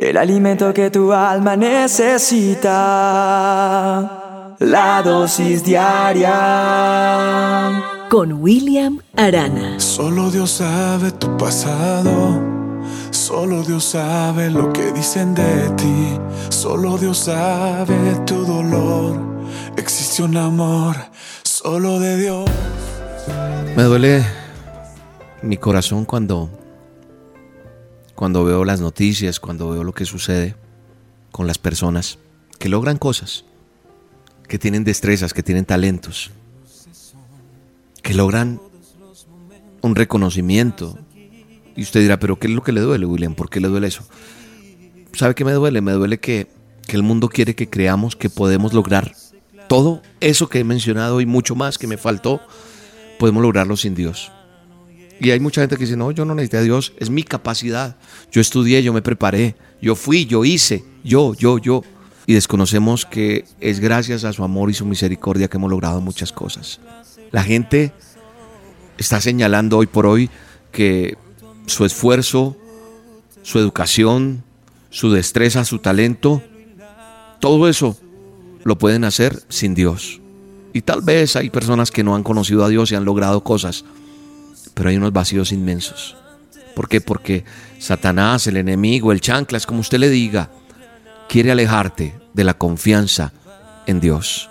el alimento que tu alma necesita, la dosis diaria. Con William Arana. Solo Dios sabe tu pasado. Solo Dios sabe lo que dicen de ti. Solo Dios sabe tu dolor. Existe un amor solo de Dios. Me duele mi corazón cuando cuando veo las noticias, cuando veo lo que sucede con las personas que logran cosas, que tienen destrezas, que tienen talentos, que logran un reconocimiento. Y usted dirá, pero ¿qué es lo que le duele, William? ¿Por qué le duele eso? ¿Sabe qué me duele? Me duele que, que el mundo quiere que creamos que podemos lograr todo eso que he mencionado y mucho más que me faltó, podemos lograrlo sin Dios. Y hay mucha gente que dice, no, yo no necesito a Dios, es mi capacidad. Yo estudié, yo me preparé, yo fui, yo hice, yo, yo, yo. Y desconocemos que es gracias a su amor y su misericordia que hemos logrado muchas cosas. La gente está señalando hoy por hoy que su esfuerzo, su educación, su destreza, su talento, todo eso lo pueden hacer sin Dios. Y tal vez hay personas que no han conocido a Dios y han logrado cosas, pero hay unos vacíos inmensos. ¿Por qué? Porque Satanás, el enemigo, el chanclas, como usted le diga, quiere alejarte de la confianza en Dios.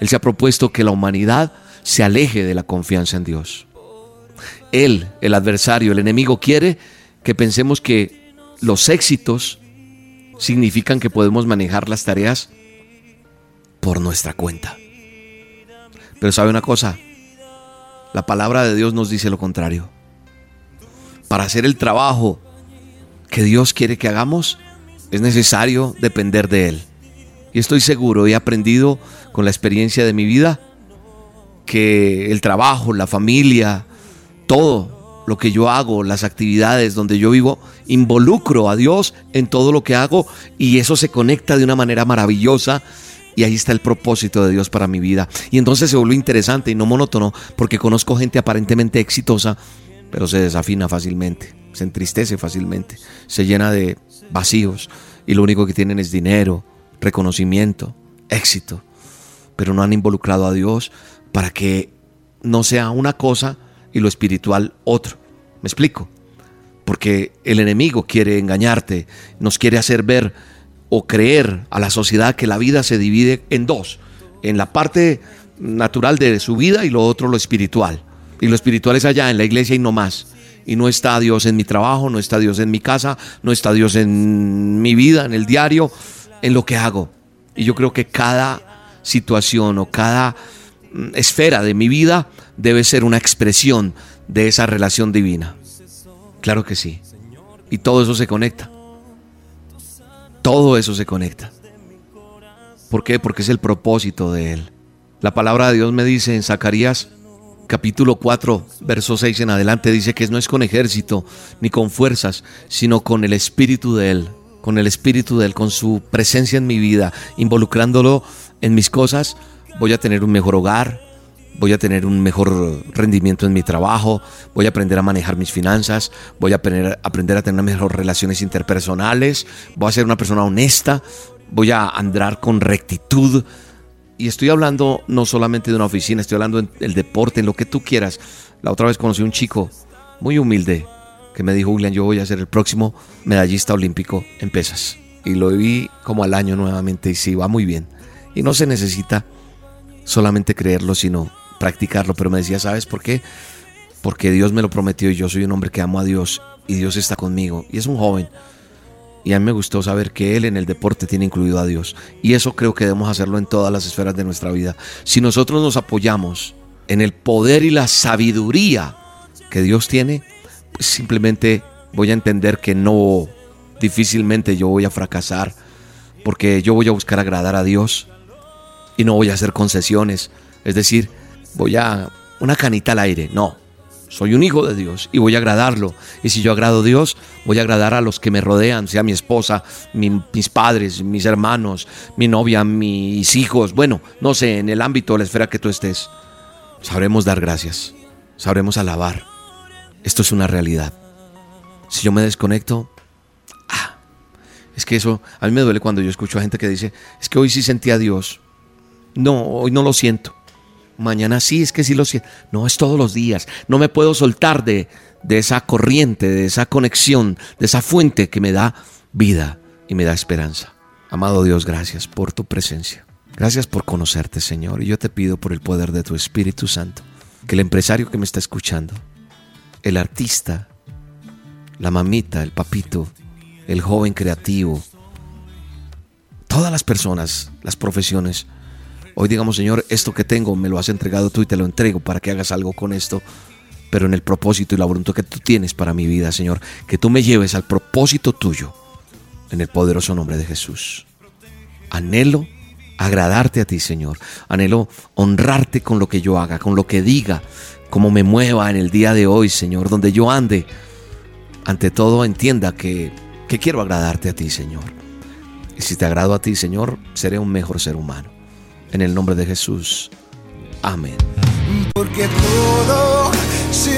Él se ha propuesto que la humanidad se aleje de la confianza en Dios. Él, el adversario, el enemigo, quiere que pensemos que los éxitos significan que podemos manejar las tareas por nuestra cuenta. Pero sabe una cosa, la palabra de Dios nos dice lo contrario. Para hacer el trabajo que Dios quiere que hagamos, es necesario depender de Él. Y estoy seguro, he aprendido con la experiencia de mi vida que el trabajo, la familia, todo lo que yo hago, las actividades donde yo vivo, involucro a Dios en todo lo que hago y eso se conecta de una manera maravillosa y ahí está el propósito de Dios para mi vida. Y entonces se vuelve interesante y no monótono porque conozco gente aparentemente exitosa, pero se desafina fácilmente, se entristece fácilmente, se llena de vacíos y lo único que tienen es dinero, reconocimiento, éxito, pero no han involucrado a Dios para que no sea una cosa y lo espiritual otro. ¿Me explico? Porque el enemigo quiere engañarte, nos quiere hacer ver o creer a la sociedad que la vida se divide en dos, en la parte natural de su vida y lo otro lo espiritual. Y lo espiritual es allá, en la iglesia y no más. Y no está Dios en mi trabajo, no está Dios en mi casa, no está Dios en mi vida, en el diario, en lo que hago. Y yo creo que cada situación o cada mm, esfera de mi vida debe ser una expresión de esa relación divina. Claro que sí. Y todo eso se conecta. Todo eso se conecta. ¿Por qué? Porque es el propósito de Él. La palabra de Dios me dice en Zacarías capítulo 4, verso 6 en adelante, dice que no es con ejército ni con fuerzas, sino con el Espíritu de Él, con el Espíritu de Él, con su presencia en mi vida, involucrándolo en mis cosas, voy a tener un mejor hogar, voy a tener un mejor rendimiento en mi trabajo, voy a aprender a manejar mis finanzas, voy a aprender, a tener mejores relaciones interpersonales, voy a ser una persona honesta, voy a andar con rectitud. Y estoy hablando no solamente de una oficina, estoy hablando del deporte, en lo que tú quieras. La otra vez conocí a un chico muy humilde que me dijo, William, yo voy a ser el próximo medallista olímpico en pesas. Y lo vi como al año nuevamente y sí, va muy bien. Y no se necesita solamente creerlo, sino practicarlo, pero me decía, ¿sabes por qué? Porque Dios me lo prometió y yo soy un hombre que amo a Dios y Dios está conmigo. Y es un joven. Y a mí me gustó saber que él en el deporte tiene incluido a Dios. Y eso creo que debemos hacerlo en todas las esferas de nuestra vida. Si nosotros nos apoyamos en el poder y la sabiduría que Dios tiene, pues simplemente voy a entender que no, difícilmente yo voy a fracasar, porque yo voy a buscar agradar a Dios y no voy a hacer concesiones. Es decir, voy a una canita al aire. No, soy un hijo de Dios y voy a agradarlo. Y si yo agrado a Dios, voy a agradar a los que me rodean, sea mi esposa, mis padres, mis hermanos, mi novia, mis hijos. Bueno, no sé, en el ámbito de la esfera que tú estés, sabremos dar gracias, sabremos alabar. Esto es una realidad. Si yo me desconecto, ah, Es que eso, a mí me duele cuando yo escucho a gente que dice, es que hoy sí sentí a Dios. No, hoy no lo siento. Mañana sí, es que sí lo siento. No, es todos los días. No me puedo soltar de, de esa corriente, de esa conexión, de esa fuente que me da vida y me da esperanza. Amado Dios, gracias por tu presencia. Gracias por conocerte, Señor. Y yo te pido por el poder de tu Espíritu Santo, que el empresario que me está escuchando, el artista, la mamita, el papito, el joven creativo, todas las personas, las profesiones, hoy digamos, Señor, esto que tengo me lo has entregado tú y te lo entrego para que hagas algo con esto, pero en el propósito y la voluntad que tú tienes para mi vida, Señor, que tú me lleves al propósito tuyo en el poderoso nombre de Jesús. Anhelo agradarte a ti, Señor. Anhelo honrarte con lo que yo haga, con lo que diga, como me mueva en el día de hoy, Señor, donde yo ande. Ante todo, entienda que, que quiero agradarte a ti, Señor. Y si te agrado a ti, Señor, seré un mejor ser humano. En el nombre de Jesús. Amén. Porque todo se